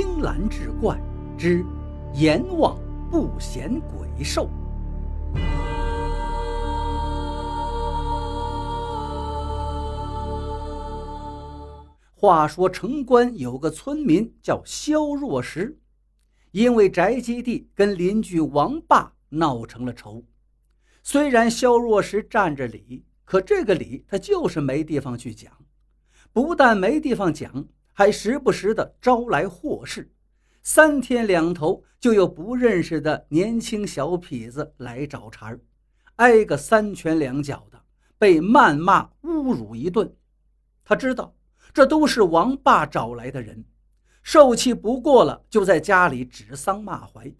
青蓝志怪之阎王不嫌鬼瘦。话说城关有个村民叫萧若石，因为宅基地跟邻居王霸闹成了仇。虽然萧若石占着理，可这个理他就是没地方去讲。不但没地方讲，还时不时的招来祸事。三天两头就有不认识的年轻小痞子来找茬儿，挨个三拳两脚的，被谩骂侮辱一顿。他知道这都是王霸找来的人，受气不过了，就在家里指桑骂槐。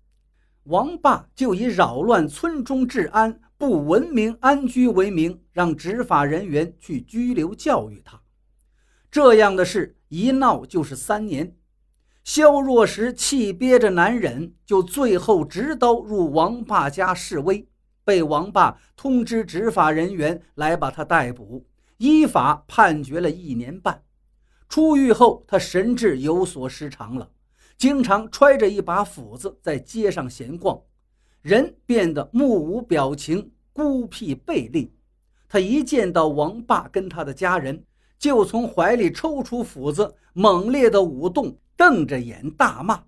王霸就以扰乱村中治安、不文明安居为名，让执法人员去拘留教育他。这样的事一闹就是三年，萧若石气憋着难忍，就最后执刀入王霸家示威，被王霸通知执法人员来把他逮捕，依法判决了一年半。出狱后，他神志有所失常了，经常揣着一把斧子在街上闲逛，人变得目无表情、孤僻背戾。他一见到王霸跟他的家人，就从怀里抽出斧子，猛烈的舞动，瞪着眼大骂。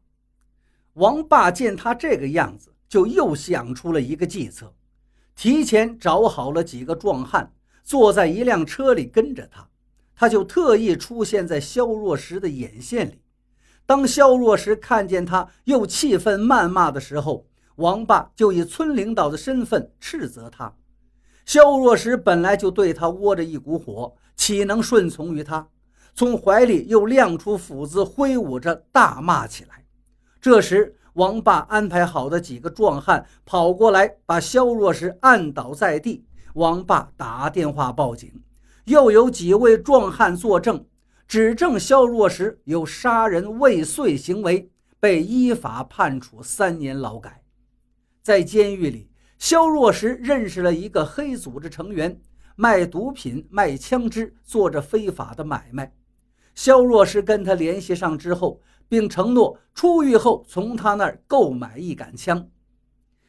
王霸见他这个样子，就又想出了一个计策，提前找好了几个壮汉，坐在一辆车里跟着他。他就特意出现在肖若石的眼线里。当肖若石看见他又气愤谩骂的时候，王霸就以村领导的身份斥责他。肖若石本来就对他窝着一股火。岂能顺从于他？从怀里又亮出斧子，挥舞着大骂起来。这时，王霸安排好的几个壮汉跑过来，把肖若石按倒在地。王霸打电话报警，又有几位壮汉作证，指证肖若石有杀人未遂行为，被依法判处三年劳改。在监狱里，肖若石认识了一个黑组织成员。卖毒品、卖枪支，做着非法的买卖。肖若石跟他联系上之后，并承诺出狱后从他那儿购买一杆枪。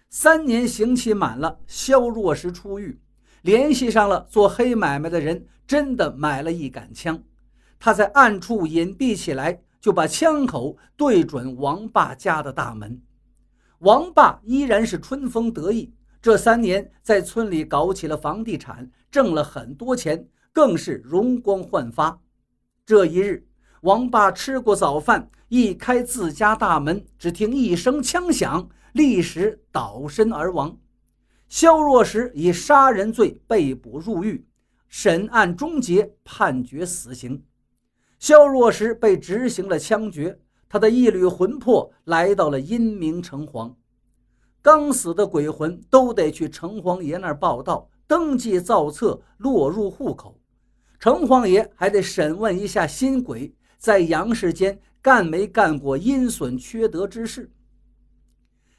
三年刑期满了，肖若石出狱，联系上了做黑买卖的人，真的买了一杆枪。他在暗处隐蔽起来，就把枪口对准王霸家的大门。王霸依然是春风得意。这三年在村里搞起了房地产，挣了很多钱，更是容光焕发。这一日，王霸吃过早饭，一开自家大门，只听一声枪响，立时倒身而亡。肖若石以杀人罪被捕入狱，审案终结，判决死刑。肖若石被执行了枪决，他的一缕魂魄来到了阴明城隍。刚死的鬼魂都得去城隍爷那儿报道、登记造册、落入户口。城隍爷还得审问一下新鬼在阳世间干没干过阴损缺德之事。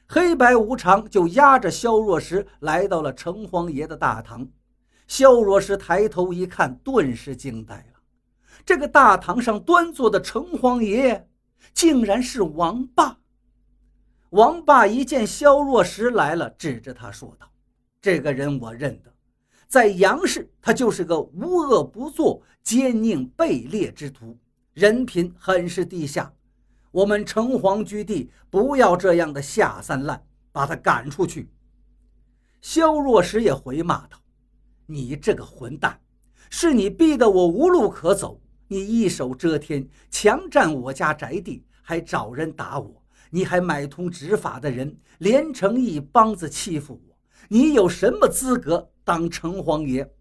黑白无常就押着萧若石来到了城隍爷的大堂。萧若石抬头一看，顿时惊呆了。这个大堂上端坐的城隍爷，竟然是王霸。王霸一见萧若石来了，指着他说道：“这个人我认得，在杨氏，他就是个无恶不作、奸佞卑劣之徒，人品很是低下。我们城隍居地不要这样的下三滥，把他赶出去。”萧若石也回骂道：“你这个混蛋，是你逼得我无路可走，你一手遮天，强占我家宅地，还找人打我。”你还买通执法的人，连成一帮子欺负我，你有什么资格当城隍爷？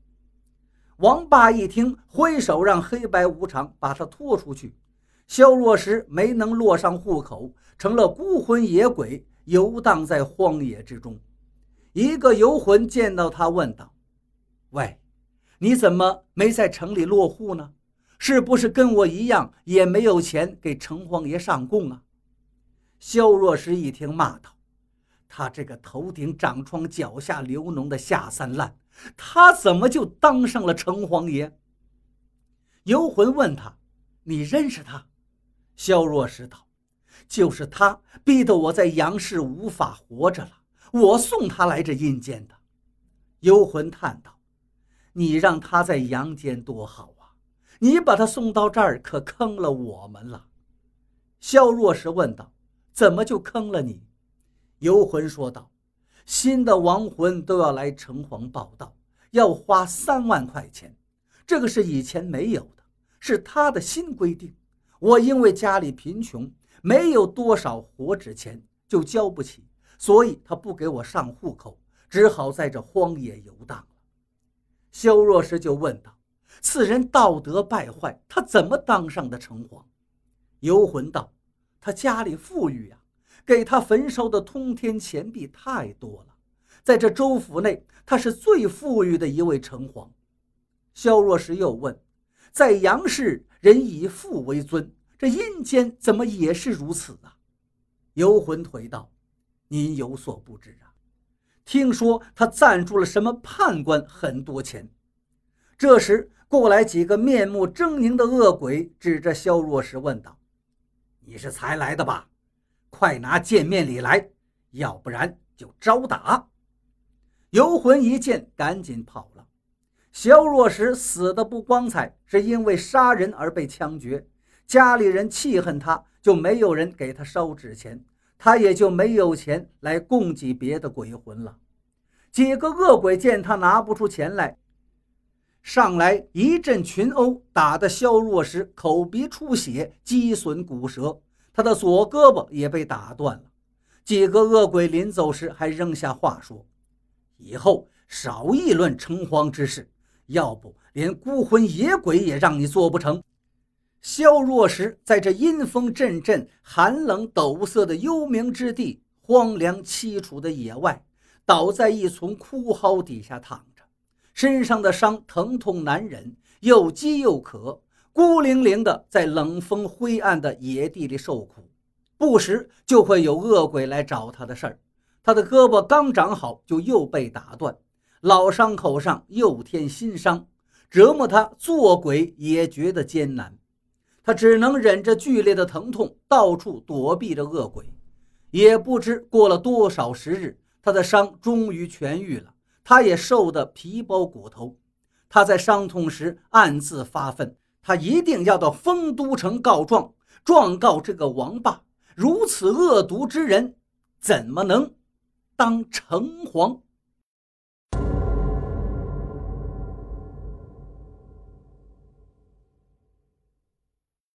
王霸一听，挥手让黑白无常把他拖出去。萧若石没能落上户口，成了孤魂野鬼，游荡在荒野之中。一个游魂见到他，问道：“喂，你怎么没在城里落户呢？是不是跟我一样，也没有钱给城隍爷上供啊？”萧若石一听，骂道：“他这个头顶长疮、脚下流脓的下三滥，他怎么就当上了城隍爷？”游魂问他：“你认识他？”萧若石道：“就是他逼得我在阳世无法活着了，我送他来这阴间的。幽魂叹道：“你让他在阳间多好啊，你把他送到这儿，可坑了我们了。”萧若石问道：“怎么就坑了你？”游魂说道：“新的亡魂都要来城隍报道，要花三万块钱，这个是以前没有的，是他的新规定。我因为家里贫穷。”没有多少活纸钱，就交不起，所以他不给我上户口，只好在这荒野游荡了。萧若石就问道：“此人道德败坏，他怎么当上的城隍？”游魂道：“他家里富裕呀，给他焚烧的通天钱币太多了，在这州府内，他是最富裕的一位城隍。”萧若石又问：“在杨氏，人以富为尊。”这阴间怎么也是如此啊？游魂回道：“您有所不知啊，听说他赞助了什么判官很多钱。”这时过来几个面目狰狞的恶鬼，指着萧若石问道：“你是才来的吧？快拿见面礼来，要不然就招打！”游魂一见，赶紧跑了。萧若石死的不光彩，是因为杀人而被枪决。家里人气恨他，就没有人给他烧纸钱，他也就没有钱来供给别的鬼魂了。几个恶鬼见他拿不出钱来，上来一阵群殴，打得萧若石口鼻出血，击损骨折，他的左胳膊也被打断了。几个恶鬼临走时还扔下话说：“以后少议论城隍之事，要不连孤魂野鬼也让你做不成。”萧若石在这阴风阵阵、寒冷陡色的幽冥之地、荒凉凄楚的野外，倒在一丛枯蒿底下躺，身上的伤疼痛难忍，又饥又渴，孤零零的在冷风灰暗的野地里受苦。不时就会有恶鬼来找他的事儿。他的胳膊刚长好，就又被打断，老伤口上又添新伤，折磨他做鬼也觉得艰难。他只能忍着剧烈的疼痛，到处躲避着恶鬼。也不知过了多少时日，他的伤终于痊愈了。他也瘦得皮包骨头。他在伤痛时暗自发愤：他一定要到丰都城告状，状告这个王霸。如此恶毒之人，怎么能当城隍？